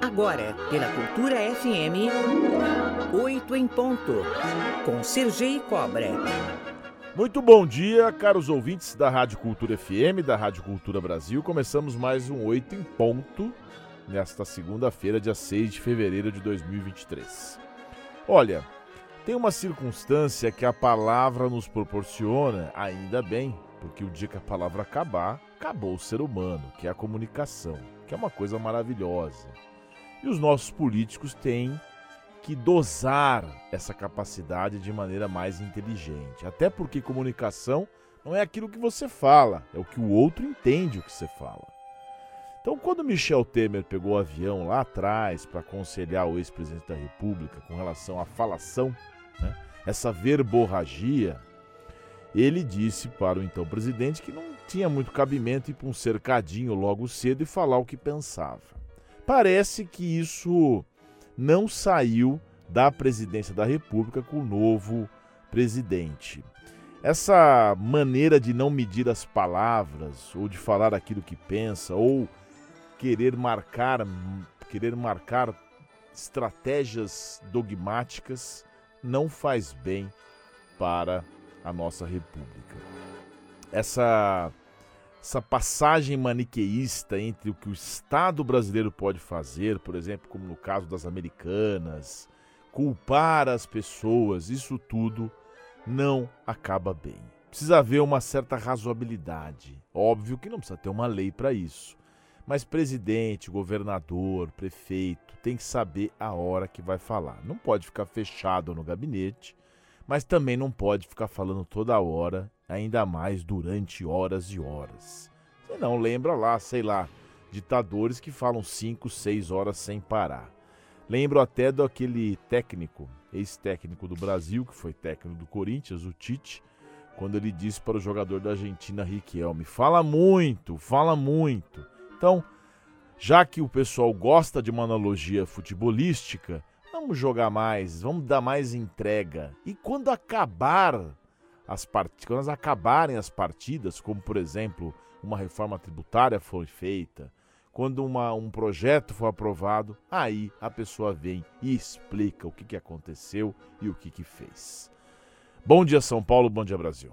Agora, pela Cultura FM, 8 em ponto, com Sergei Cobra. Muito bom dia, caros ouvintes da Rádio Cultura FM, da Rádio Cultura Brasil. Começamos mais um 8 em ponto nesta segunda-feira, dia 6 de fevereiro de 2023. Olha, tem uma circunstância que a palavra nos proporciona, ainda bem, porque o dia que a palavra acabar, acabou o ser humano, que é a comunicação, que é uma coisa maravilhosa. E os nossos políticos têm que dosar essa capacidade de maneira mais inteligente. Até porque comunicação não é aquilo que você fala, é o que o outro entende o que você fala. Então, quando Michel Temer pegou o avião lá atrás para aconselhar o ex-presidente da República com relação à falação né, essa verborragia, ele disse para o então presidente que não tinha muito cabimento ir para um cercadinho logo cedo e falar o que pensava. Parece que isso não saiu da presidência da República com o novo presidente. Essa maneira de não medir as palavras, ou de falar aquilo que pensa, ou querer marcar, querer marcar estratégias dogmáticas, não faz bem para a nossa república. Essa essa passagem maniqueísta entre o que o Estado brasileiro pode fazer, por exemplo, como no caso das americanas, culpar as pessoas, isso tudo não acaba bem. Precisa haver uma certa razoabilidade. Óbvio que não precisa ter uma lei para isso. Mas presidente, governador, prefeito tem que saber a hora que vai falar. Não pode ficar fechado no gabinete, mas também não pode ficar falando toda hora, ainda mais durante horas e horas. Você não lembra lá, sei lá, ditadores que falam 5, 6 horas sem parar. Lembro até daquele técnico, ex-técnico do Brasil, que foi técnico do Corinthians, o Tite, quando ele disse para o jogador da Argentina, Riquelme: fala muito, fala muito. Então, já que o pessoal gosta de uma analogia futebolística, vamos jogar mais, vamos dar mais entrega. E quando acabar as partidas, quando acabarem as partidas, como por exemplo, uma reforma tributária foi feita, quando uma, um projeto for aprovado, aí a pessoa vem e explica o que, que aconteceu e o que, que fez. Bom dia, São Paulo, bom dia, Brasil.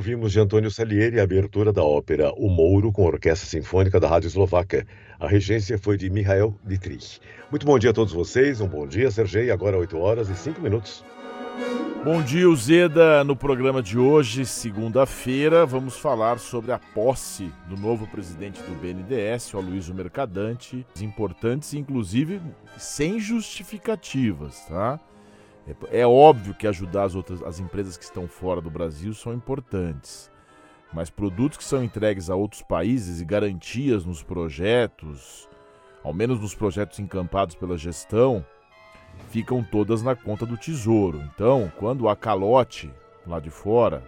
Ouvimos de Antônio Salieri a abertura da ópera O Mouro com a Orquestra Sinfônica da Rádio Eslovaca. A regência foi de Michael Dietrich. Muito bom dia a todos vocês, um bom dia, Sergei. Agora 8 horas e 5 minutos. Bom dia, Uzeda. No programa de hoje, segunda-feira, vamos falar sobre a posse do novo presidente do BNDES, o Aloysio Mercadante, importantes, inclusive sem justificativas, tá? É, é óbvio que ajudar as outras as empresas que estão fora do Brasil são importantes, mas produtos que são entregues a outros países e garantias nos projetos, ao menos nos projetos encampados pela gestão, ficam todas na conta do tesouro. Então, quando há calote lá de fora,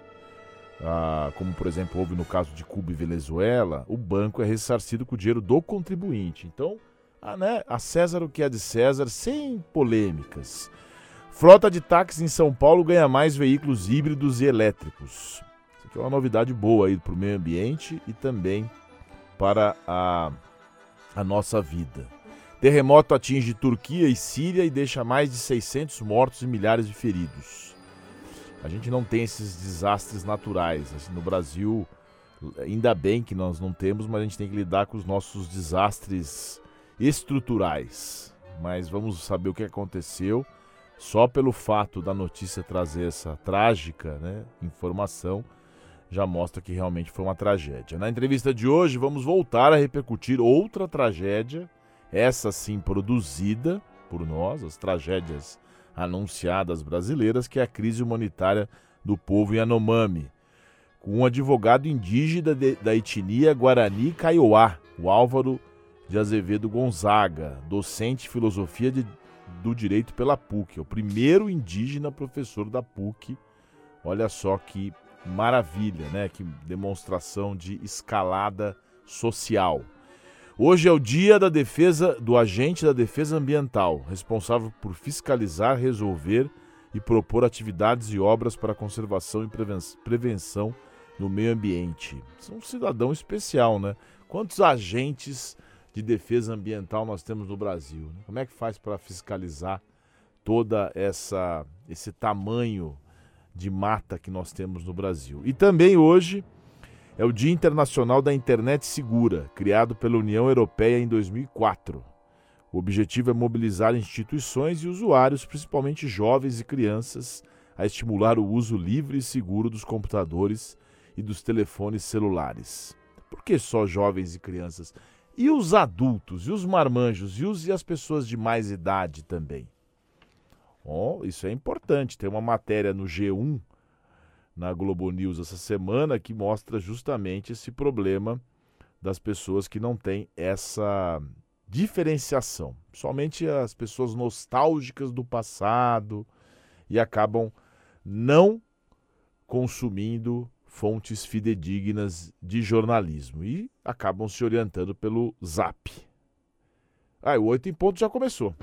ah, como por exemplo houve no caso de Cuba e Venezuela, o banco é ressarcido com o dinheiro do contribuinte. Então, a, né, a César o que é de César, sem polêmicas. Frota de táxis em São Paulo ganha mais veículos híbridos e elétricos. Isso aqui é uma novidade boa aí para o meio ambiente e também para a, a nossa vida. Terremoto atinge Turquia e Síria e deixa mais de 600 mortos e milhares de feridos. A gente não tem esses desastres naturais. Assim, no Brasil, ainda bem que nós não temos, mas a gente tem que lidar com os nossos desastres estruturais. Mas vamos saber o que aconteceu. Só pelo fato da notícia trazer essa trágica né, informação, já mostra que realmente foi uma tragédia. Na entrevista de hoje, vamos voltar a repercutir outra tragédia essa sim produzida por nós, as tragédias anunciadas brasileiras, que é a crise humanitária do povo Yanomami, com um advogado indígena de, da etnia Guarani Kaiowá, o Álvaro de Azevedo Gonzaga, docente de filosofia de, do direito pela PUC, é o primeiro indígena professor da PUC. Olha só que maravilha, né? Que demonstração de escalada social. Hoje é o dia da defesa do agente da defesa ambiental, responsável por fiscalizar, resolver e propor atividades e obras para conservação e prevenção no meio ambiente. É um cidadão especial, né? Quantos agentes de defesa ambiental nós temos no Brasil? Né? Como é que faz para fiscalizar toda essa esse tamanho de mata que nós temos no Brasil? E também hoje é o Dia Internacional da Internet Segura, criado pela União Europeia em 2004. O objetivo é mobilizar instituições e usuários, principalmente jovens e crianças, a estimular o uso livre e seguro dos computadores e dos telefones celulares. Por que só jovens e crianças? E os adultos, e os marmanjos, e, os, e as pessoas de mais idade também? Oh, isso é importante. Tem uma matéria no G1 na Globo News essa semana que mostra justamente esse problema das pessoas que não têm essa diferenciação. Somente as pessoas nostálgicas do passado e acabam não consumindo fontes fidedignas de jornalismo e acabam se orientando pelo Zap. Ah, o Oito em Ponto já começou.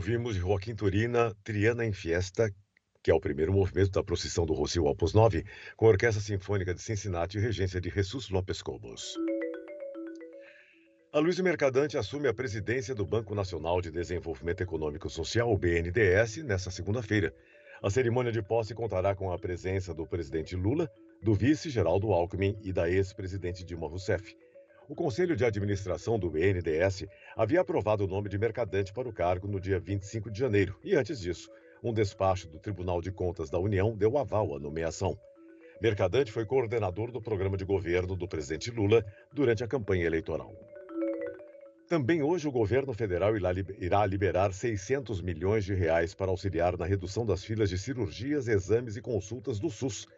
Ouvimos Joaquim Turina, Triana em Fiesta, que é o primeiro movimento da procissão do Rocio Opus 9, com a Orquestra Sinfônica de Cincinnati e regência de Jesus Lopes Cobos. A Luiz Mercadante assume a presidência do Banco Nacional de Desenvolvimento Econômico Social, o BNDES, nesta segunda-feira. A cerimônia de posse contará com a presença do presidente Lula, do vice Geraldo Alckmin e da ex-presidente Dilma Rousseff. O Conselho de Administração do BNDES havia aprovado o nome de Mercadante para o cargo no dia 25 de janeiro, e antes disso, um despacho do Tribunal de Contas da União deu aval à nomeação. Mercadante foi coordenador do programa de governo do presidente Lula durante a campanha eleitoral. Também hoje o governo federal irá liberar 600 milhões de reais para auxiliar na redução das filas de cirurgias, exames e consultas do SUS.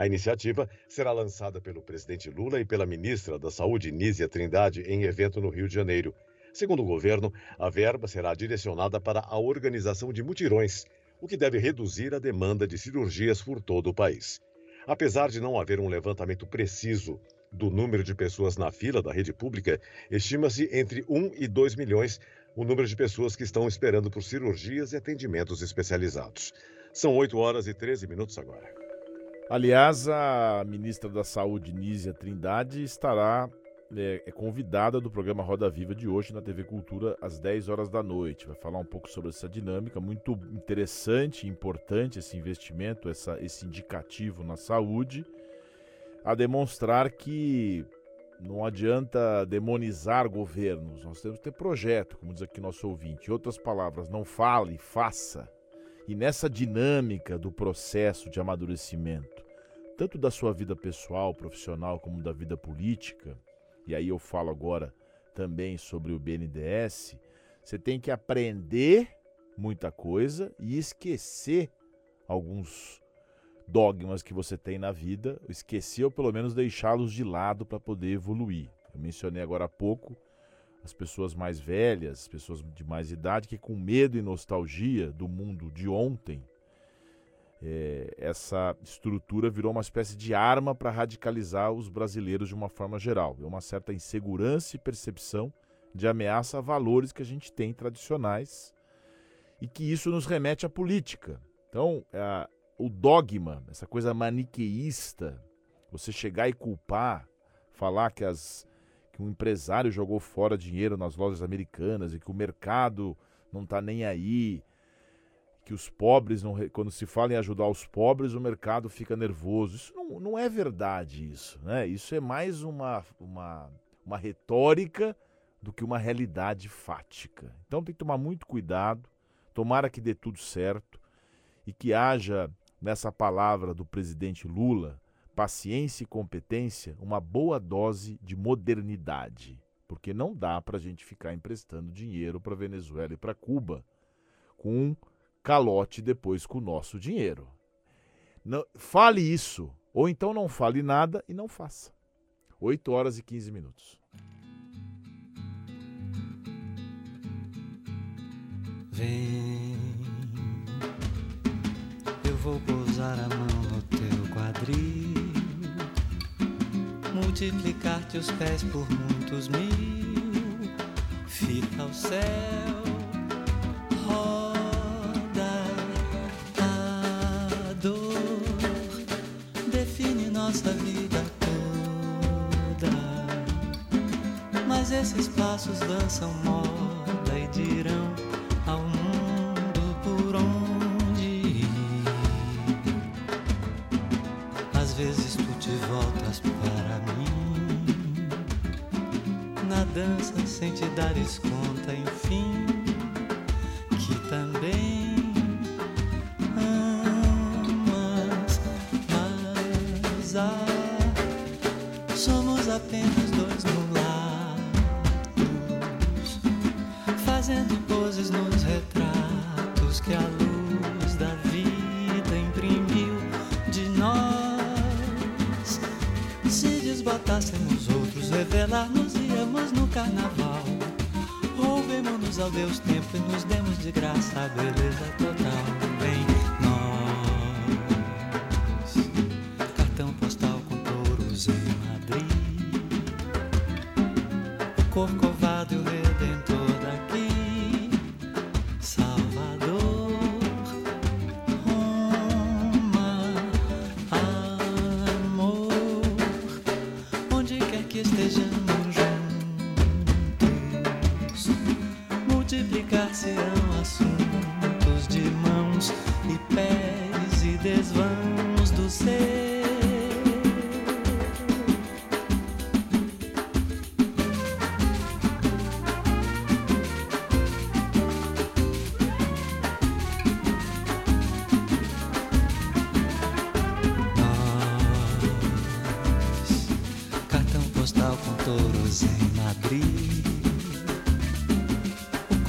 A iniciativa será lançada pelo presidente Lula e pela ministra da Saúde, Nízia Trindade, em evento no Rio de Janeiro. Segundo o governo, a verba será direcionada para a organização de mutirões, o que deve reduzir a demanda de cirurgias por todo o país. Apesar de não haver um levantamento preciso do número de pessoas na fila da rede pública, estima-se entre 1 e 2 milhões o número de pessoas que estão esperando por cirurgias e atendimentos especializados. São 8 horas e 13 minutos agora. Aliás, a ministra da Saúde, Nízia Trindade, estará é, é, convidada do programa Roda Viva de hoje na TV Cultura às 10 horas da noite. Vai falar um pouco sobre essa dinâmica, muito interessante importante esse investimento, essa, esse indicativo na saúde a demonstrar que não adianta demonizar governos, nós temos que ter projeto, como diz aqui nosso ouvinte. Em outras palavras, não fale, faça. E nessa dinâmica do processo de amadurecimento, tanto da sua vida pessoal, profissional, como da vida política, e aí eu falo agora também sobre o BNDES, você tem que aprender muita coisa e esquecer alguns dogmas que você tem na vida, esquecer ou pelo menos deixá-los de lado para poder evoluir. Eu mencionei agora há pouco as pessoas mais velhas, as pessoas de mais idade, que com medo e nostalgia do mundo de ontem, é, essa estrutura virou uma espécie de arma para radicalizar os brasileiros de uma forma geral. É uma certa insegurança e percepção de ameaça a valores que a gente tem tradicionais e que isso nos remete à política. Então, o dogma, essa coisa maniqueísta, você chegar e culpar, falar que, as, que um empresário jogou fora dinheiro nas lojas americanas e que o mercado não está nem aí, que os pobres, não, quando se fala em ajudar os pobres, o mercado fica nervoso. Isso não, não é verdade, isso. Né? Isso é mais uma, uma, uma retórica do que uma realidade fática. Então tem que tomar muito cuidado, tomara que dê tudo certo e que haja nessa palavra do presidente Lula, paciência e competência, uma boa dose de modernidade. Porque não dá para a gente ficar emprestando dinheiro para Venezuela e para Cuba com calote depois com o nosso dinheiro. Não, fale isso, ou então não fale nada e não faça. 8 horas e 15 minutos. Vem vou pousar a mão no teu quadril, multiplicar teus pés por muitos mil, fica o céu, nossa vida toda, mas esses passos dançam moda e dirão ao mundo por onde vezes tu te voltas para mim na dança sem te dares conta, nos demos de graça a beleza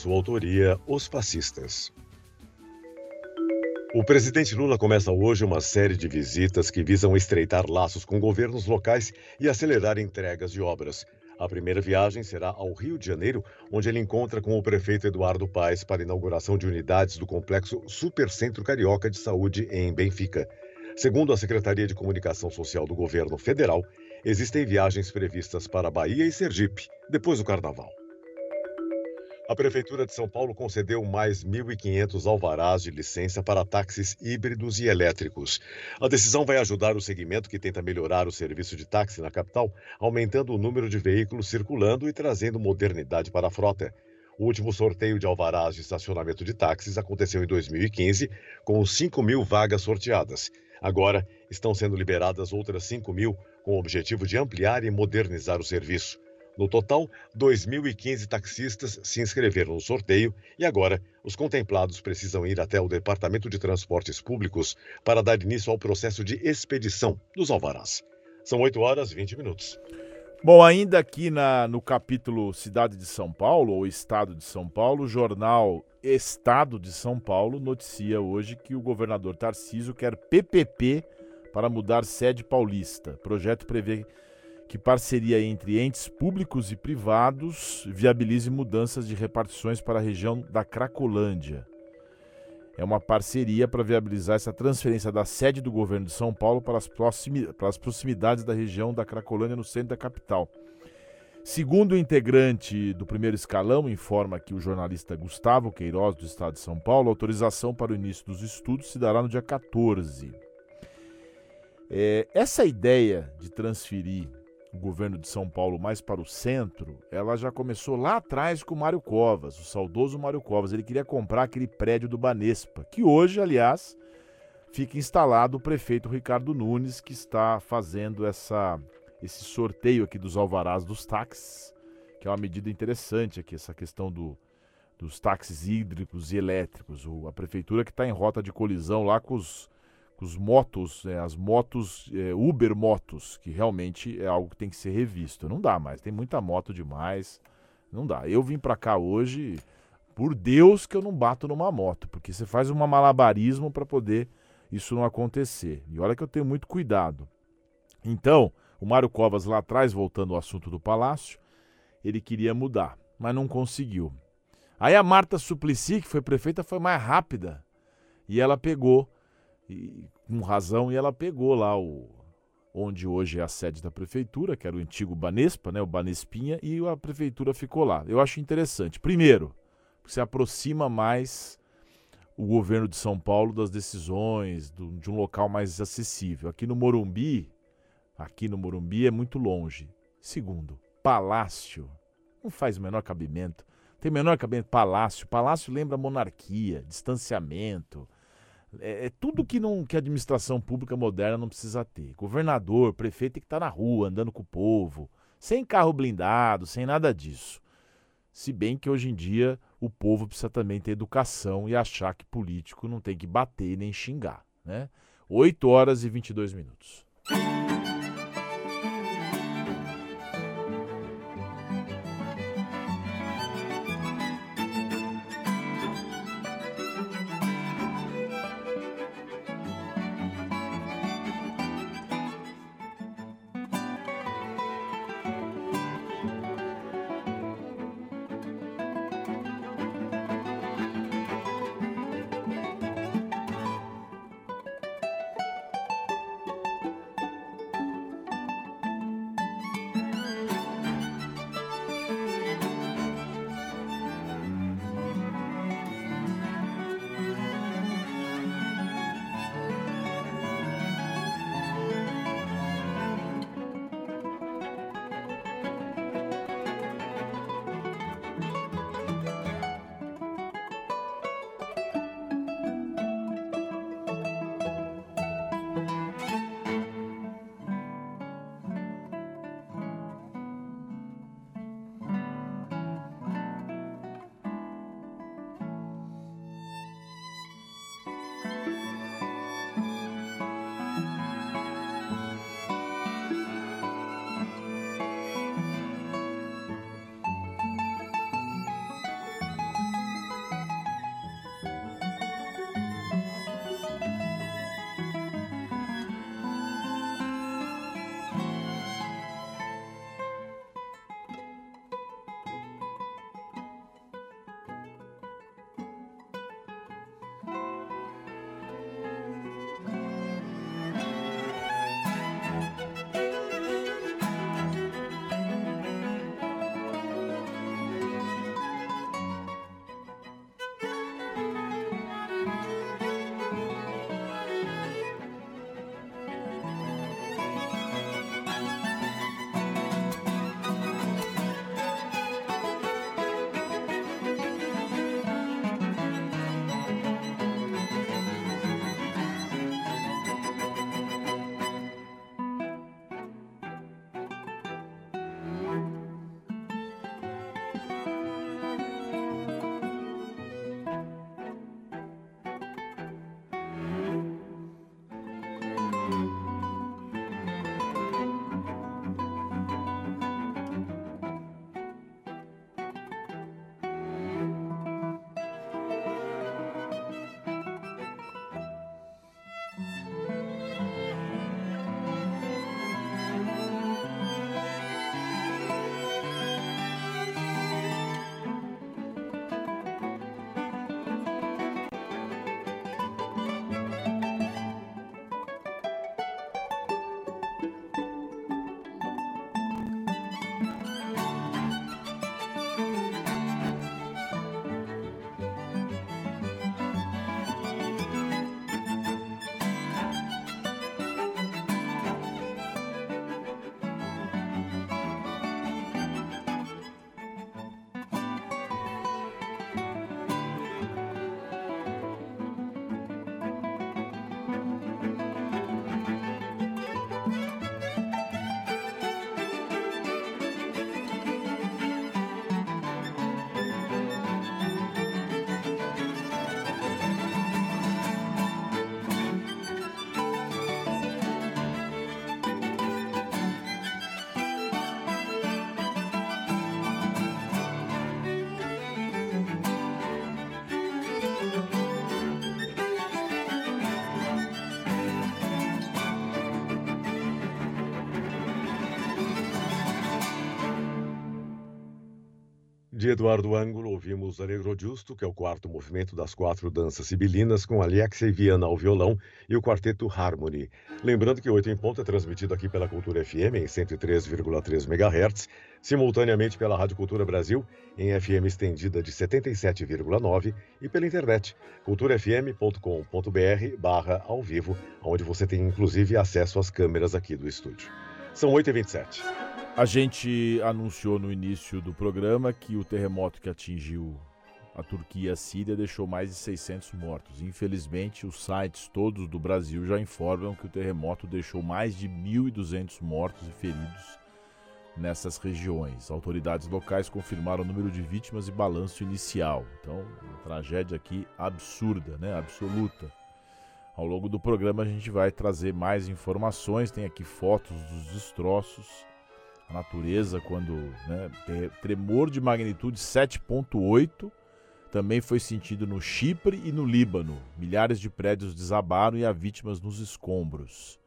sua autoria, Os Fascistas. O presidente Lula começa hoje uma série de visitas que visam estreitar laços com governos locais e acelerar entregas de obras. A primeira viagem será ao Rio de Janeiro, onde ele encontra com o prefeito Eduardo Paes para a inauguração de unidades do complexo Supercentro Carioca de Saúde em Benfica. Segundo a Secretaria de Comunicação Social do governo federal, existem viagens previstas para Bahia e Sergipe, depois do carnaval. A Prefeitura de São Paulo concedeu mais 1.500 alvarás de licença para táxis híbridos e elétricos. A decisão vai ajudar o segmento que tenta melhorar o serviço de táxi na capital, aumentando o número de veículos circulando e trazendo modernidade para a frota. O último sorteio de alvarás de estacionamento de táxis aconteceu em 2015, com 5 mil vagas sorteadas. Agora, estão sendo liberadas outras 5 mil, com o objetivo de ampliar e modernizar o serviço. No total, 2.015 taxistas se inscreveram no sorteio e agora os contemplados precisam ir até o Departamento de Transportes Públicos para dar início ao processo de expedição dos alvarás. São 8 horas e 20 minutos. Bom, ainda aqui na, no capítulo Cidade de São Paulo, ou Estado de São Paulo, o jornal Estado de São Paulo noticia hoje que o governador Tarcísio quer PPP para mudar sede paulista. O projeto prevê que parceria entre entes públicos e privados viabilize mudanças de repartições para a região da Cracolândia. É uma parceria para viabilizar essa transferência da sede do governo de São Paulo para as, para as proximidades da região da Cracolândia, no centro da capital. Segundo o integrante do primeiro escalão, informa que o jornalista Gustavo Queiroz, do estado de São Paulo, a autorização para o início dos estudos se dará no dia 14. É, essa ideia de transferir o governo de São Paulo mais para o centro, ela já começou lá atrás com o Mário Covas, o saudoso Mário Covas. Ele queria comprar aquele prédio do Banespa, que hoje, aliás, fica instalado o prefeito Ricardo Nunes, que está fazendo essa, esse sorteio aqui dos alvarás dos táxis, que é uma medida interessante aqui, essa questão do, dos táxis hídricos e elétricos. O, a prefeitura que está em rota de colisão lá com os os motos, é, as motos, é, Uber motos, que realmente é algo que tem que ser revisto. Não dá mais, tem muita moto demais, não dá. Eu vim para cá hoje, por Deus que eu não bato numa moto, porque você faz um malabarismo para poder isso não acontecer. E olha que eu tenho muito cuidado. Então, o Mário Covas lá atrás, voltando ao assunto do palácio, ele queria mudar, mas não conseguiu. Aí a Marta Suplicy, que foi prefeita, foi mais rápida. E ela pegou e, com razão, e ela pegou lá o onde hoje é a sede da prefeitura, que era o antigo Banespa, né, o Banespinha, e a prefeitura ficou lá. Eu acho interessante. Primeiro, se aproxima mais o governo de São Paulo das decisões, do, de um local mais acessível. Aqui no Morumbi, aqui no Morumbi é muito longe. Segundo, palácio. Não faz o menor cabimento. Tem menor cabimento palácio. Palácio lembra monarquia, distanciamento, é, é, tudo que, não, que a administração pública moderna não precisa ter. Governador, prefeito tem que estar tá na rua, andando com o povo, sem carro blindado, sem nada disso. Se bem que hoje em dia o povo precisa também ter educação e achar que político não tem que bater nem xingar. Né? 8 horas e 22 minutos. Eduardo Ângulo, ouvimos Alegro Justo, que é o quarto movimento das quatro danças sibilinas, com Alexei Viana ao violão e o quarteto Harmony. Lembrando que Oito em Ponto é transmitido aqui pela Cultura FM em 103,3 MHz, simultaneamente pela Rádio Cultura Brasil em FM estendida de 77,9 e pela internet culturafm.com.br barra ao vivo, onde você tem inclusive acesso às câmeras aqui do estúdio. São 8h27. A gente anunciou no início do programa que o terremoto que atingiu a Turquia e a Síria deixou mais de 600 mortos. Infelizmente, os sites todos do Brasil já informam que o terremoto deixou mais de 1.200 mortos e feridos nessas regiões. Autoridades locais confirmaram o número de vítimas e balanço inicial. Então, uma tragédia aqui absurda, né? absoluta. Ao longo do programa a gente vai trazer mais informações, tem aqui fotos dos destroços a natureza quando né, tremor de magnitude 7.8 também foi sentido no Chipre e no Líbano. Milhares de prédios desabaram e há vítimas nos escombros.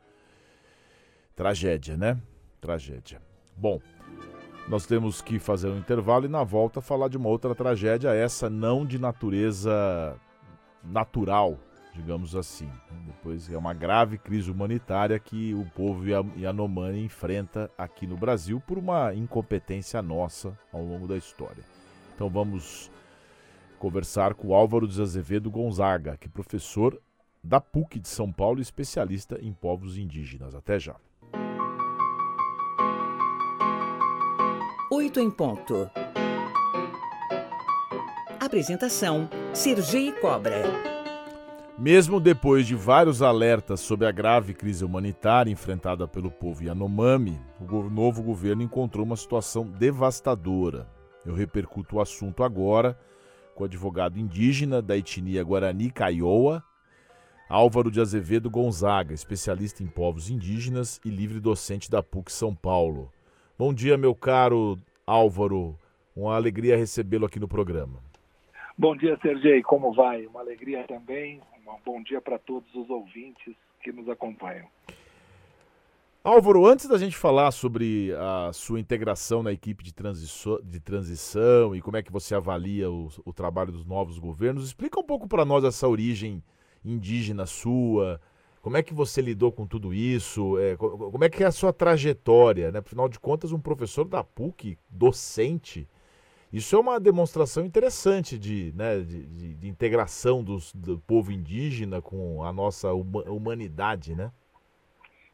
Tragédia, né? Tragédia. Bom, nós temos que fazer um intervalo e na volta falar de uma outra tragédia, essa não de natureza natural, digamos assim. Depois é uma grave crise humanitária que o povo Yanomami enfrenta aqui no Brasil por uma incompetência nossa ao longo da história. Então vamos conversar com Álvaro de Azevedo Gonzaga, que é professor da PUC de São Paulo e especialista em povos indígenas. Até já. Oito em ponto. Apresentação: Sergi Cobra. Mesmo depois de vários alertas sobre a grave crise humanitária enfrentada pelo povo Yanomami, o novo governo encontrou uma situação devastadora. Eu repercuto o assunto agora com o advogado indígena da etnia Guarani Caioa, Álvaro de Azevedo Gonzaga, especialista em povos indígenas e livre docente da PUC São Paulo. Bom dia, meu caro Álvaro. Uma alegria recebê-lo aqui no programa. Bom dia, Sergei. Como vai? Uma alegria também. Um bom dia para todos os ouvintes que nos acompanham. Álvaro, antes da gente falar sobre a sua integração na equipe de, transição, de transição e como é que você avalia o, o trabalho dos novos governos, explica um pouco para nós essa origem indígena sua, como é que você lidou com tudo isso, é, como é que é a sua trajetória, né? Afinal de contas, um professor da PUC, docente, isso é uma demonstração interessante de, né, de, de, de integração dos, do povo indígena com a nossa humanidade, né?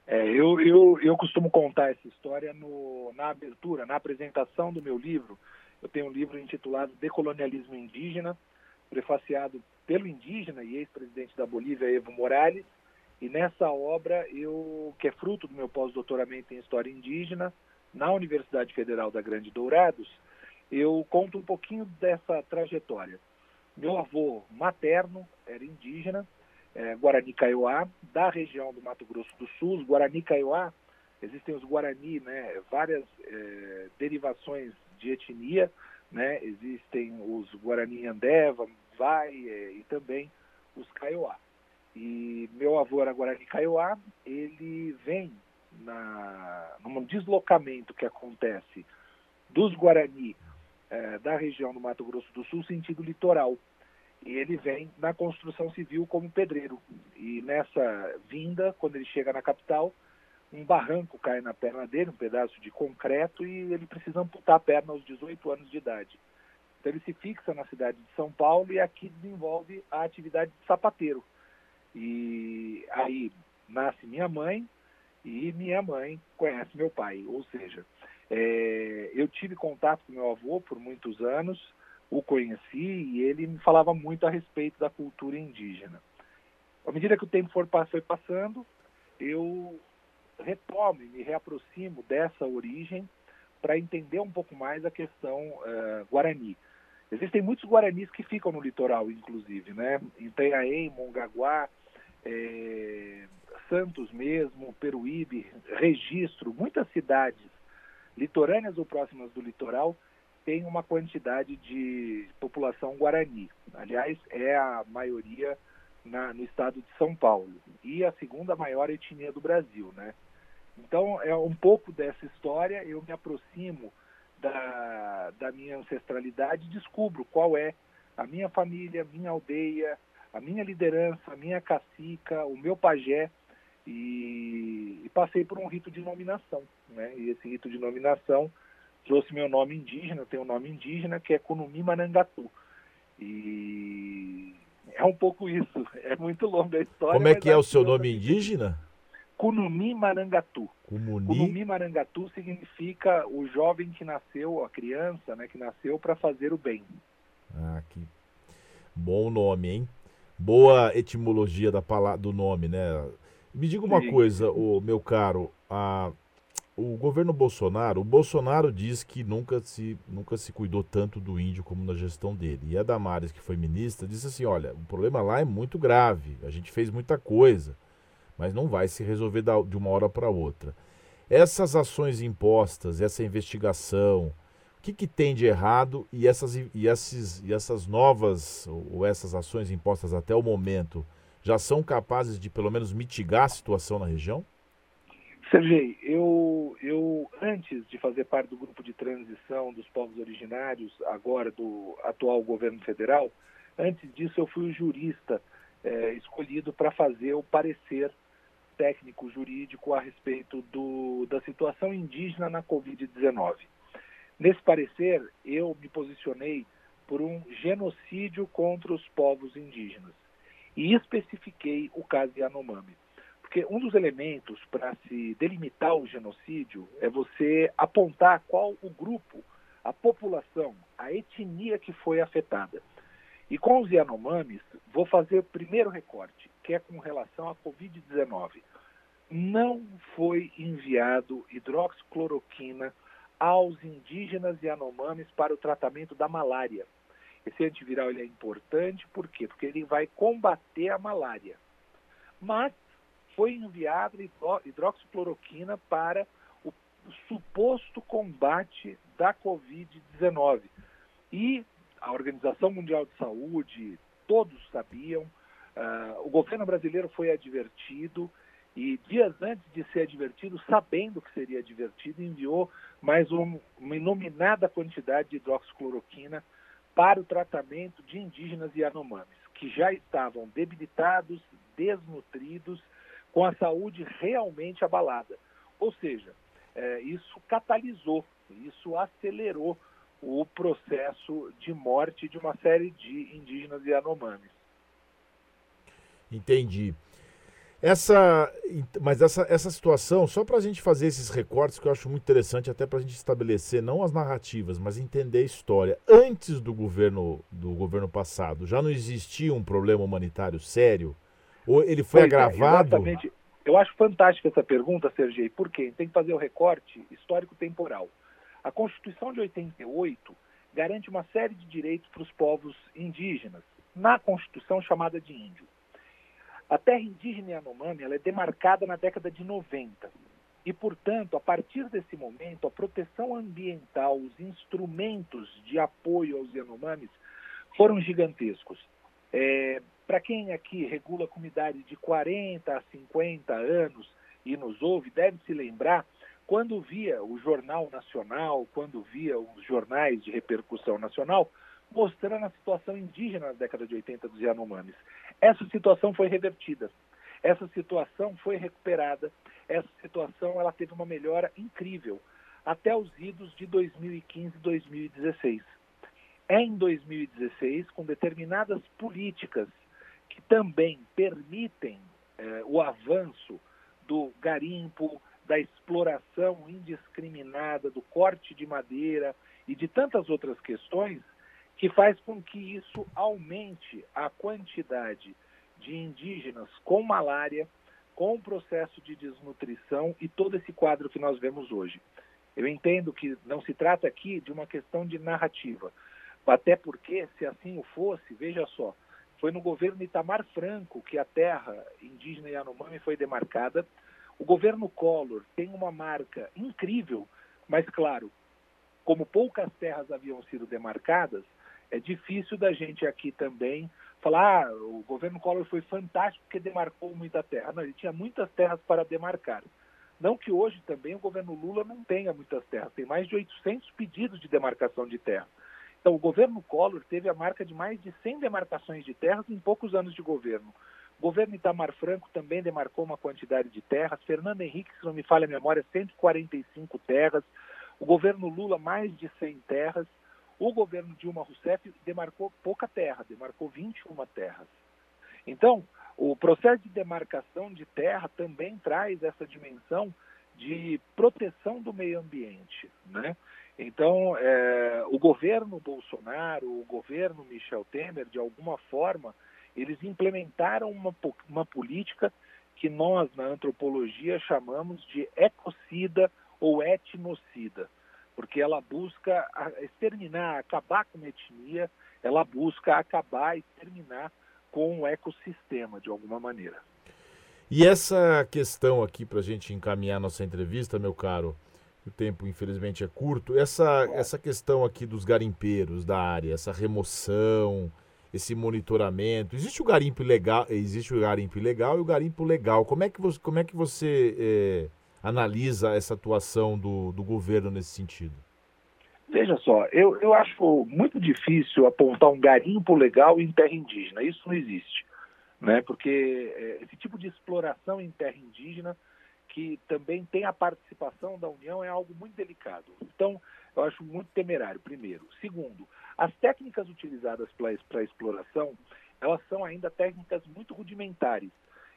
É, eu, eu, eu costumo contar essa história no, na abertura, na apresentação do meu livro. Eu tenho um livro intitulado Decolonialismo Indígena, prefaciado pelo indígena e ex-presidente da Bolívia, Evo Morales. E nessa obra, eu, que é fruto do meu pós-doutoramento em História Indígena, na Universidade Federal da Grande Dourados, eu conto um pouquinho dessa trajetória. Meu avô materno era indígena, é, Guarani Kaiowá, da região do Mato Grosso do Sul. Guarani Kaiowá, existem os Guarani, né, várias é, derivações de etnia, né, existem os Guarani Andeva, Vai é, e também os Kaiowá. E meu avô era Guarani Kaiowá, ele vem na, num deslocamento que acontece dos Guarani é, da região do Mato Grosso do Sul, sentido litoral. E ele vem na construção civil como pedreiro. E nessa vinda, quando ele chega na capital, um barranco cai na perna dele, um pedaço de concreto, e ele precisa amputar a perna aos 18 anos de idade. Então ele se fixa na cidade de São Paulo e aqui desenvolve a atividade de sapateiro. E aí nasce minha mãe e minha mãe conhece meu pai, ou seja, é, eu tive contato com meu avô por muitos anos, o conheci e ele me falava muito a respeito da cultura indígena. À medida que o tempo for, foi passando, eu retomo me reaproximo dessa origem para entender um pouco mais a questão uh, guarani. Existem muitos guaranis que ficam no litoral, inclusive, né? Em Itanhaém, Mongaguá, é, Santos mesmo, Peruíbe, Registro, muitas cidades litorâneas ou próximas do litoral tem uma quantidade de população guarani. Aliás, é a maioria na, no estado de São Paulo e a segunda maior etnia do Brasil, né? Então, é um pouco dessa história. Eu me aproximo da, da minha ancestralidade, descubro qual é a minha família, minha aldeia, a minha liderança, a minha cacica, o meu pajé, e, e, passei por um rito de nominação. Né? E esse rito de nominação trouxe meu nome indígena, tenho um nome indígena que é Kunumi Manangatu. E é um pouco isso, é muito longa a história. Como é que é o seu nome indígena? Kunumi Marangatu. Kumuni? Kunumi Marangatu significa o jovem que nasceu, a criança, né, que nasceu para fazer o bem. Ah, que bom nome, hein? Boa etimologia da palavra, do nome, né? Me diga uma Sim. coisa, o meu caro, a, o governo Bolsonaro, o Bolsonaro diz que nunca se, nunca se cuidou tanto do índio como na gestão dele. E a Damares, que foi ministra, disse assim: olha, o problema lá é muito grave, a gente fez muita coisa, mas não vai se resolver de uma hora para outra. Essas ações impostas, essa investigação, o que, que tem de errado e essas, e, esses, e essas novas, ou essas ações impostas até o momento, já são capazes de pelo menos mitigar a situação na região? Sergei, eu, eu antes de fazer parte do grupo de transição dos povos originários, agora do atual governo federal, antes disso eu fui o jurista é, escolhido para fazer o parecer técnico jurídico a respeito do, da situação indígena na Covid-19. Nesse parecer, eu me posicionei por um genocídio contra os povos indígenas e especifiquei o caso Yanomami. Porque um dos elementos para se delimitar o genocídio é você apontar qual o grupo, a população, a etnia que foi afetada. E com os Yanomamis, vou fazer o primeiro recorte, que é com relação à Covid-19. Não foi enviado hidroxicloroquina aos indígenas Yanomamis para o tratamento da malária. Esse antiviral ele é importante, por quê? Porque ele vai combater a malária. Mas foi enviado hidroxicloroquina para o suposto combate da Covid-19. E a Organização Mundial de Saúde, todos sabiam, uh, o governo brasileiro foi advertido e dias antes de ser advertido, sabendo que seria advertido, enviou mais um, uma inominada quantidade de hidroxicloroquina para o tratamento de indígenas e anomames, que já estavam debilitados, desnutridos com a saúde realmente abalada. Ou seja, é, isso catalisou, isso acelerou o processo de morte de uma série de indígenas e anomames. Entendi. Essa, mas essa, essa situação, só para a gente fazer esses recortes que eu acho muito interessante, até para a gente estabelecer não as narrativas, mas entender a história. Antes do governo do governo passado, já não existia um problema humanitário sério? Ou ele foi pois é, agravado? É, exatamente. Eu acho fantástica essa pergunta, Sergei, porque tem que fazer o recorte histórico-temporal. A Constituição de 88 garante uma série de direitos para os povos indígenas, na Constituição chamada de índio. A terra indígena Yanomami ela é demarcada na década de 90. E, portanto, a partir desse momento, a proteção ambiental, os instrumentos de apoio aos Yanomamis foram gigantescos. É, para quem aqui regula com idade de 40 a 50 anos e nos ouve, deve se lembrar quando via o Jornal Nacional, quando via os jornais de repercussão nacional, mostrando a situação indígena na década de 80 dos Yanomamis. Essa situação foi revertida, essa situação foi recuperada, essa situação ela teve uma melhora incrível até os idos de 2015 e 2016. É em 2016, com determinadas políticas que também permitem eh, o avanço do garimpo, da exploração indiscriminada, do corte de madeira e de tantas outras questões, que faz com que isso aumente a quantidade de indígenas com malária, com processo de desnutrição e todo esse quadro que nós vemos hoje. Eu entendo que não se trata aqui de uma questão de narrativa, até porque, se assim o fosse, veja só, foi no governo Itamar Franco que a terra indígena Yanomami foi demarcada. O governo Collor tem uma marca incrível, mas claro, como poucas terras haviam sido demarcadas, é difícil da gente aqui também falar, ah, o governo Collor foi fantástico porque demarcou muita terra. Não, ele tinha muitas terras para demarcar. Não que hoje também o governo Lula não tenha muitas terras, tem mais de 800 pedidos de demarcação de terra. Então, o governo Collor teve a marca de mais de 100 demarcações de terras em poucos anos de governo. O governo Itamar Franco também demarcou uma quantidade de terras. Fernando Henrique, se não me falha a memória, 145 terras. O governo Lula, mais de 100 terras. O governo Dilma Rousseff demarcou pouca terra, demarcou 21 terras. Então, o processo de demarcação de terra também traz essa dimensão de proteção do meio ambiente, né? Então, é, o governo Bolsonaro, o governo Michel Temer, de alguma forma, eles implementaram uma, uma política que nós, na antropologia, chamamos de ecocida ou etnocida, porque ela busca exterminar, acabar com a etnia, ela busca acabar e exterminar com o ecossistema, de alguma maneira. E essa questão aqui, para a gente encaminhar nossa entrevista, meu caro, o tempo infelizmente é curto, essa, essa questão aqui dos garimpeiros da área, essa remoção, esse monitoramento, existe o garimpo legal, existe o garimpo ilegal e o garimpo legal. Como é que você, como é que você é, analisa essa atuação do, do governo nesse sentido? Veja só, eu, eu acho muito difícil apontar um garimpo legal em terra indígena. Isso não existe, né? Porque é, esse tipo de exploração em terra indígena que também tem a participação da União é algo muito delicado. Então, eu acho muito temerário, primeiro. Segundo, as técnicas utilizadas para a exploração, elas são ainda técnicas muito rudimentares.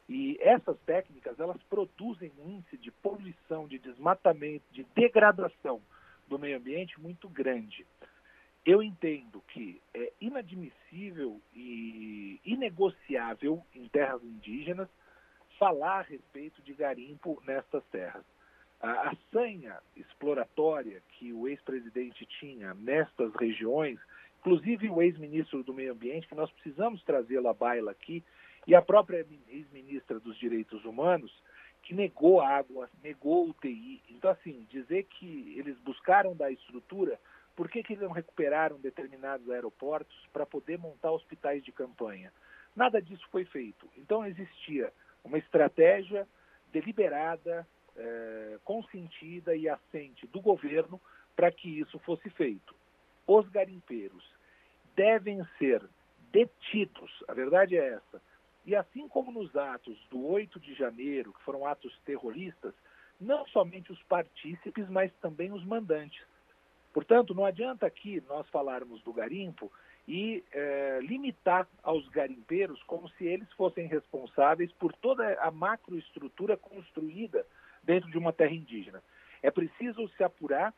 E essas técnicas, elas produzem um índice de poluição, de desmatamento, de degradação do meio ambiente muito grande. Eu entendo que é inadmissível e inegociável em terras indígenas falar a respeito de garimpo nestas terras. A, sanha exploratória que o ex-presidente tinha nestas regiões, inclusive o ex-ministro do Meio Ambiente, que nós precisamos trazê-lo à baila aqui, e a própria ex-ministra dos Direitos Humanos, que negou água, negou UTI. Então, assim, dizer que eles buscaram da estrutura, por que, que eles não recuperaram determinados aeroportos para poder montar hospitais de campanha? Nada disso foi feito. Então, existia uma estratégia deliberada, é, consentida e assente do governo para que isso fosse feito. Os garimpeiros devem ser detidos, a verdade é essa. E assim como nos atos do 8 de janeiro, que foram atos terroristas, não somente os partícipes, mas também os mandantes. Portanto, não adianta aqui nós falarmos do garimpo e é, limitar aos garimpeiros como se eles fossem responsáveis por toda a macroestrutura construída dentro de uma terra indígena. É preciso se apurar,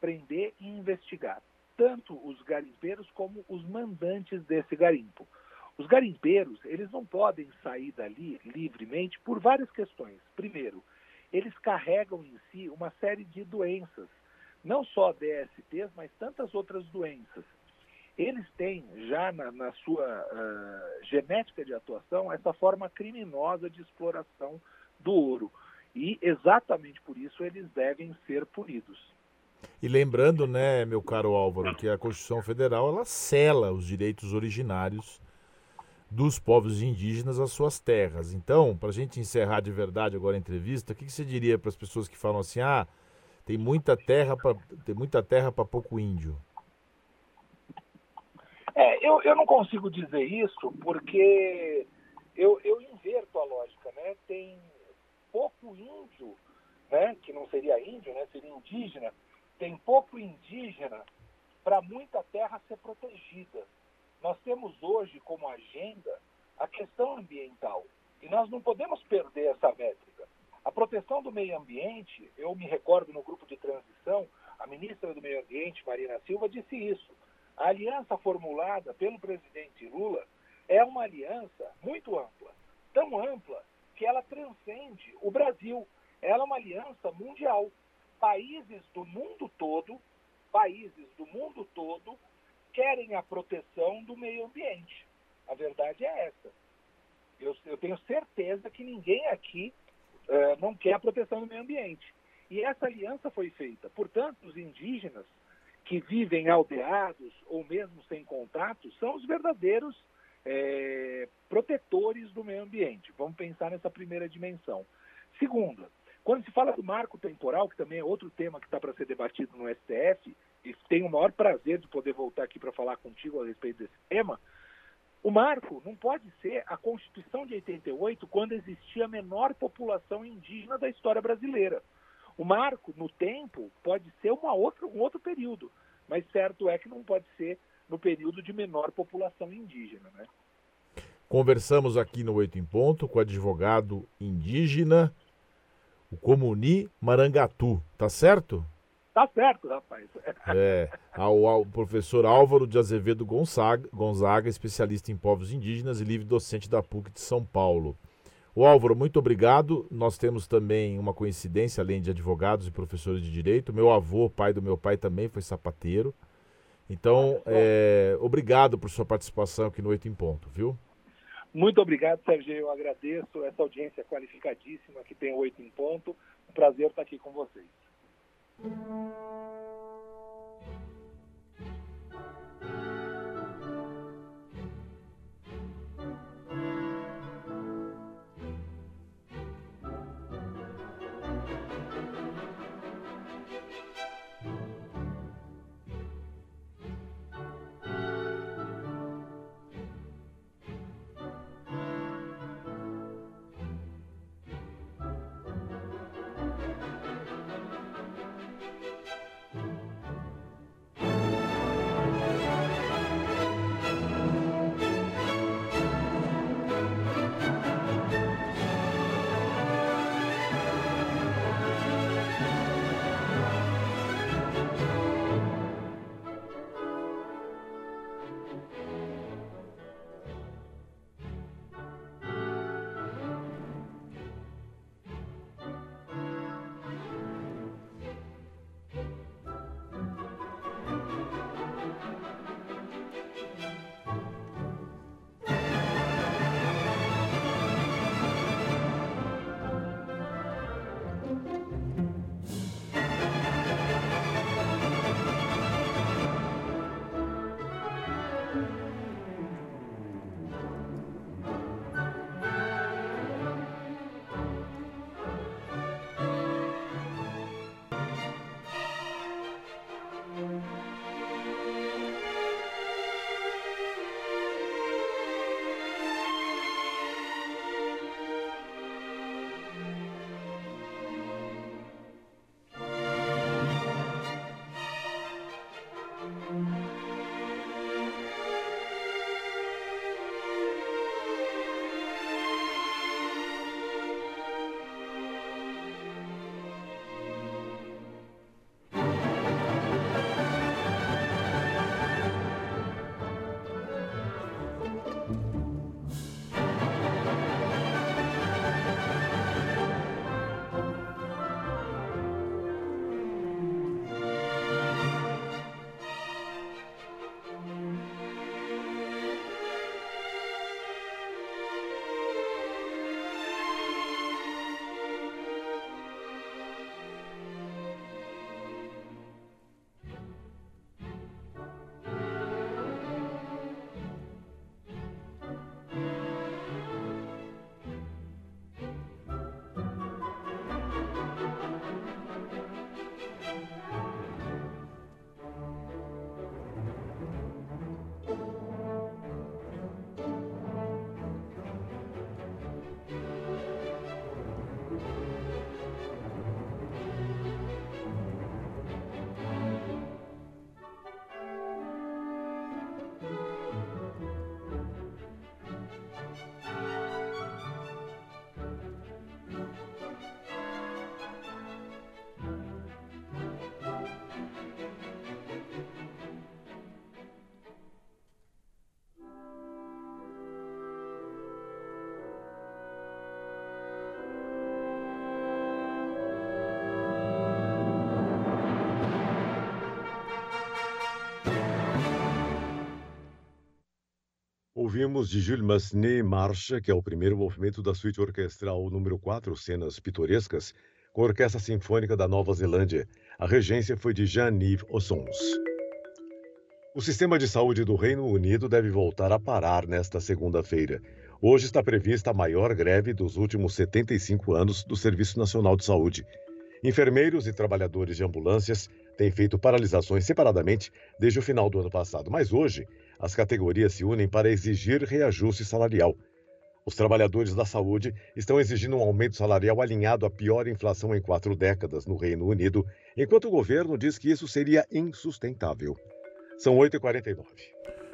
prender e investigar, tanto os garimpeiros como os mandantes desse garimpo. Os garimpeiros, eles não podem sair dali livremente por várias questões. Primeiro, eles carregam em si uma série de doenças, não só DSTs, mas tantas outras doenças eles têm já na, na sua uh, genética de atuação essa forma criminosa de exploração do ouro. E exatamente por isso eles devem ser punidos. E lembrando, né, meu caro Álvaro, que a Constituição Federal ela cela os direitos originários dos povos indígenas às suas terras. Então, para a gente encerrar de verdade agora a entrevista, o que, que você diria para as pessoas que falam assim, ah, tem muita terra para tem muita terra para pouco índio? É, eu, eu não consigo dizer isso porque eu, eu inverto a lógica, né? Tem pouco índio, né? Que não seria índio, né? Seria indígena. Tem pouco indígena para muita terra ser protegida. Nós temos hoje como agenda a questão ambiental e nós não podemos perder essa métrica. A proteção do meio ambiente, eu me recordo no grupo de transição, a ministra do Meio Ambiente, Marina Silva, disse isso a aliança formulada pelo presidente Lula é uma aliança muito ampla, tão ampla que ela transcende o Brasil. Ela é uma aliança mundial. Países do mundo todo, países do mundo todo querem a proteção do meio ambiente. A verdade é essa. Eu, eu tenho certeza que ninguém aqui uh, não quer a proteção do meio ambiente. E essa aliança foi feita. Portanto, os indígenas que vivem aldeados ou mesmo sem contato são os verdadeiros é, protetores do meio ambiente. Vamos pensar nessa primeira dimensão. Segunda, Quando se fala do marco temporal, que também é outro tema que está para ser debatido no STF, tenho o maior prazer de poder voltar aqui para falar contigo a respeito desse tema, o marco não pode ser a Constituição de 88, quando existia a menor população indígena da história brasileira. O marco, no tempo, pode ser uma outra, um outro período, mas certo é que não pode ser no período de menor população indígena. Né? Conversamos aqui no Oito em Ponto com o advogado indígena o Comuni Marangatu, tá certo? Tá certo, rapaz. É, ao, ao, professor Álvaro de Azevedo Gonzaga, Gonzaga, especialista em povos indígenas e livre docente da PUC de São Paulo. O Álvaro, muito obrigado. Nós temos também uma coincidência, além de advogados e professores de direito. Meu avô, pai do meu pai, também foi sapateiro. Então, é, obrigado por sua participação aqui no Oito em Ponto, viu? Muito obrigado, Sérgio. Eu agradeço essa audiência qualificadíssima que tem oito em ponto. Um prazer estar aqui com vocês. Thank you. Ouvimos de Jules Massenet Marcha, que é o primeiro movimento da suíte orquestral número 4, Cenas Pitorescas, com a Orquestra Sinfônica da Nova Zelândia. A regência foi de Jean-Yves Ossons. O sistema de saúde do Reino Unido deve voltar a parar nesta segunda-feira. Hoje está prevista a maior greve dos últimos 75 anos do Serviço Nacional de Saúde. Enfermeiros e trabalhadores de ambulâncias têm feito paralisações separadamente desde o final do ano passado, mas hoje as categorias se unem para exigir reajuste salarial. Os trabalhadores da saúde estão exigindo um aumento salarial alinhado à pior inflação em quatro décadas no Reino Unido, enquanto o governo diz que isso seria insustentável. São 8h49.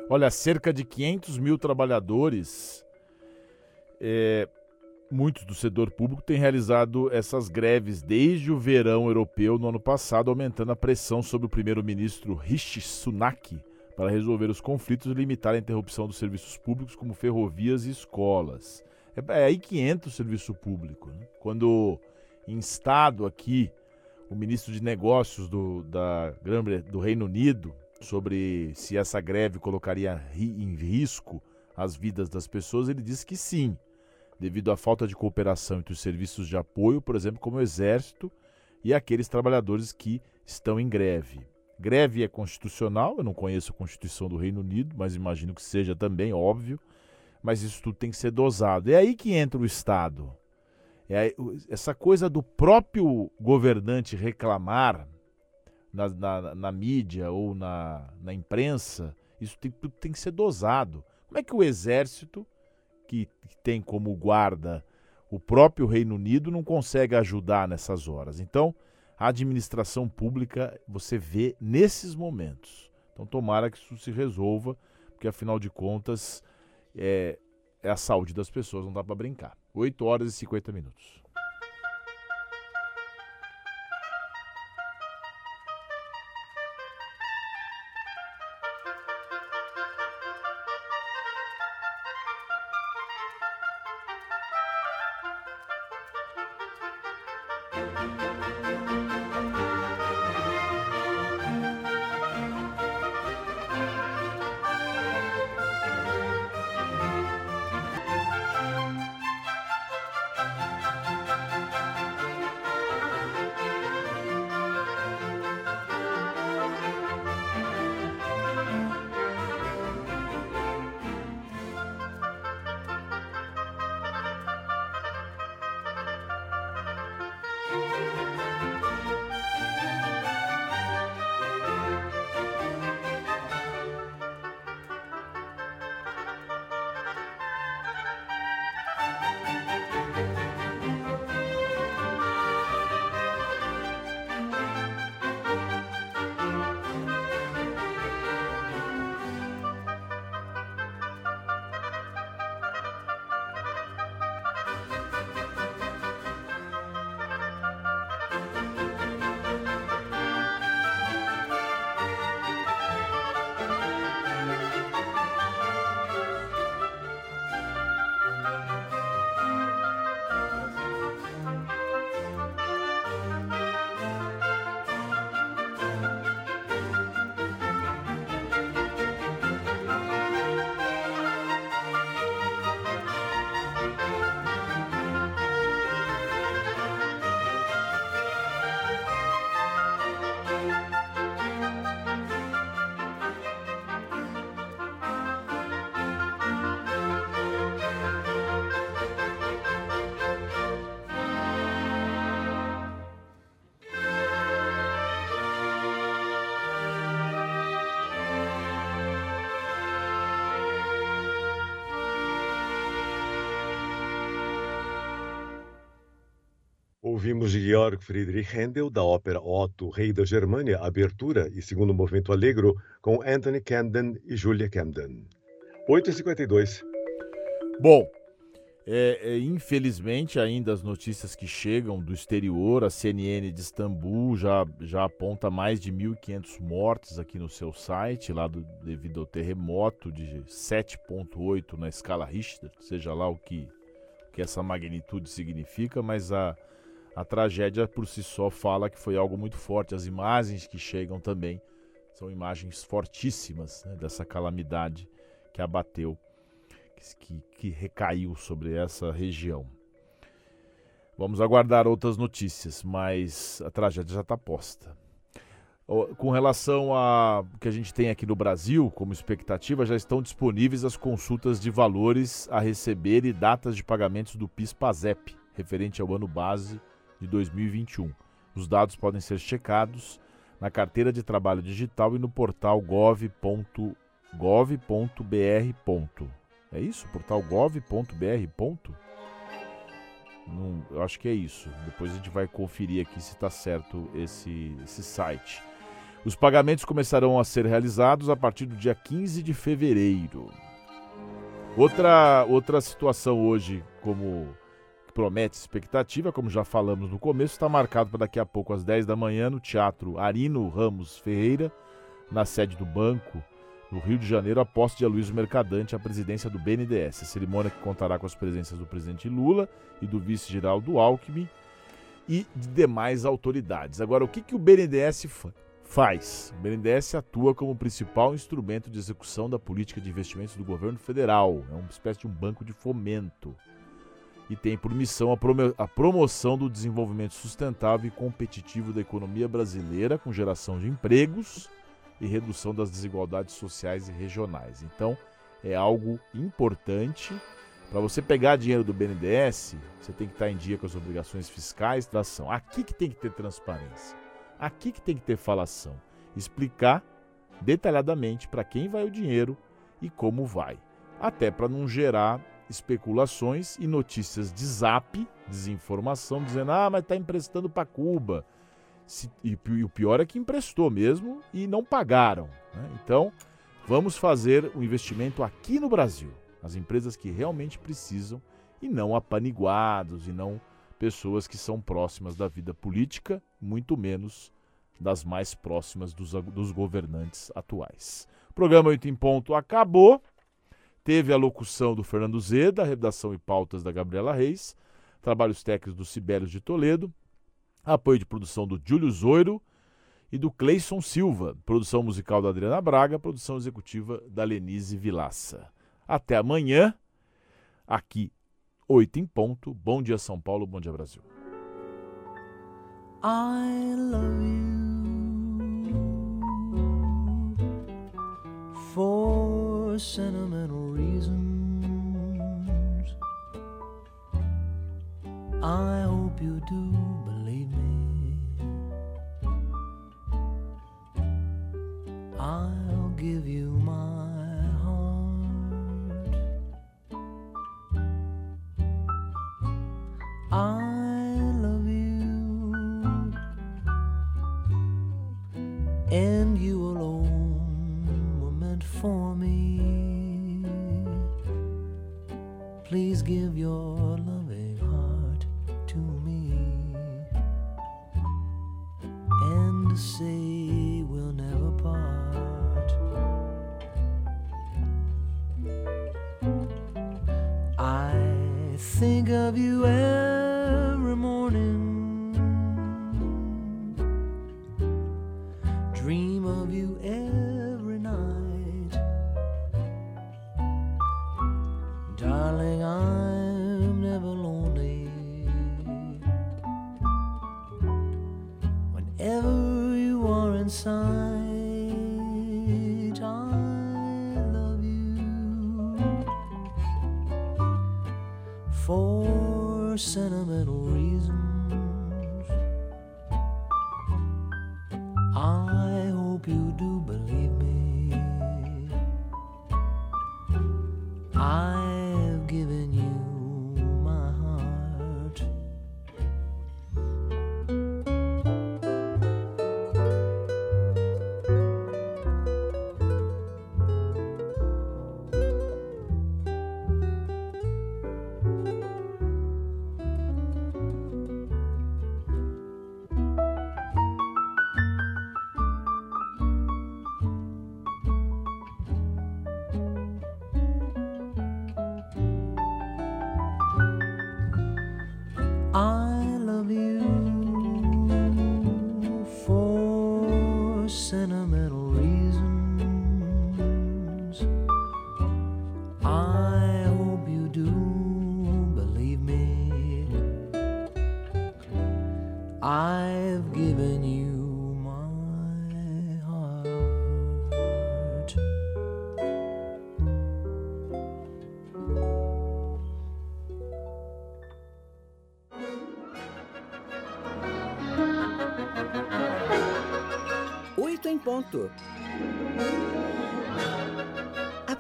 Olha, cerca de 500 mil trabalhadores é, muitos do setor público têm realizado essas greves desde o verão europeu no ano passado, aumentando a pressão sobre o primeiro-ministro Rishi Sunak para resolver os conflitos e limitar a interrupção dos serviços públicos, como ferrovias e escolas. É, é aí que entra o serviço público. Né? Quando instado aqui o ministro de Negócios do, da, do Reino Unido sobre se essa greve colocaria em risco as vidas das pessoas, ele disse que sim devido à falta de cooperação entre os serviços de apoio, por exemplo, como o Exército e aqueles trabalhadores que estão em greve. Greve é constitucional, eu não conheço a Constituição do Reino Unido, mas imagino que seja também, óbvio, mas isso tudo tem que ser dosado. É aí que entra o Estado. É essa coisa do próprio governante reclamar na, na, na mídia ou na, na imprensa, isso tem, tem que ser dosado. Como é que o Exército que tem como guarda o próprio Reino Unido não consegue ajudar nessas horas. Então, a administração pública você vê nesses momentos. Então, tomara que isso se resolva, porque afinal de contas é, é a saúde das pessoas, não dá para brincar. 8 horas e 50 minutos. Ouvimos Georg Friedrich Händel, da ópera Otto, Rei da Germânia, abertura e segundo movimento Allegro, com Anthony Camden e Julia Camden. 8h52. Bom, é, é, infelizmente, ainda as notícias que chegam do exterior, a CNN de Istambul já, já aponta mais de 1.500 mortes aqui no seu site, lá do, devido ao terremoto de 7,8 na escala Richter, seja lá o que, que essa magnitude significa, mas a, a tragédia por si só fala que foi algo muito forte. As imagens que chegam também são imagens fortíssimas né, dessa calamidade que abateu, que, que recaiu sobre essa região. Vamos aguardar outras notícias, mas a tragédia já está posta. Com relação a que a gente tem aqui no Brasil, como expectativa, já estão disponíveis as consultas de valores a receber e datas de pagamentos do PIS/PASEP, referente ao ano base de 2021. Os dados podem ser checados na carteira de trabalho digital e no portal gov.gov.br. É isso? Portal gov.br. Não, eu acho que é isso. Depois a gente vai conferir aqui se está certo esse, esse site. Os pagamentos começarão a ser realizados a partir do dia 15 de fevereiro. Outra, outra situação hoje, como promete expectativa, como já falamos no começo, está marcado para daqui a pouco às 10 da manhã no Teatro Arino Ramos Ferreira, na sede do banco, no Rio de Janeiro, a posse de Aloysio Mercadante à presidência do BNDES. A cerimônia que contará com as presenças do presidente Lula e do vice-geraldo Alckmin e de demais autoridades. Agora, o que, que o BNDES faz? O BNDES atua como principal instrumento de execução da política de investimentos do governo federal. É uma espécie de um banco de fomento e tem por missão a, promo a promoção do desenvolvimento sustentável e competitivo da economia brasileira, com geração de empregos e redução das desigualdades sociais e regionais. Então, é algo importante. Para você pegar dinheiro do BNDES, você tem que estar em dia com as obrigações fiscais da ação. Aqui que tem que ter transparência. Aqui que tem que ter falação. Explicar detalhadamente para quem vai o dinheiro e como vai. Até para não gerar especulações e notícias de zap, desinformação, dizendo: ah, mas está emprestando para Cuba. Se, e, e, o pior é que emprestou mesmo e não pagaram. Né? Então, vamos fazer o um investimento aqui no Brasil, as empresas que realmente precisam e não apaniguados e não pessoas que são próximas da vida política, muito menos das mais próximas dos, dos governantes atuais. O programa 8 em ponto acabou. Teve a locução do Fernando Zeda, redação e pautas da Gabriela Reis, trabalhos técnicos do Sibério de Toledo, apoio de produção do Júlio Zoiro e do Cleison Silva, produção musical da Adriana Braga, produção executiva da Lenise Vilaça. Até amanhã, aqui, 8 em ponto. Bom dia, São Paulo. Bom dia, Brasil. I love you for sentimental reasons. I hope you do believe me. I'll give you every morning, dream of you every night. Darling, I'm never lonely. Whenever you are in sight, I love you for sentimental reasons.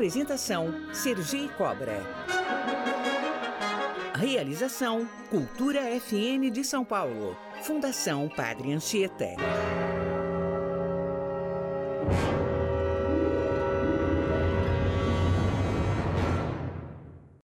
Apresentação: Sergi Cobra. Realização: Cultura FM de São Paulo. Fundação Padre Anchieta.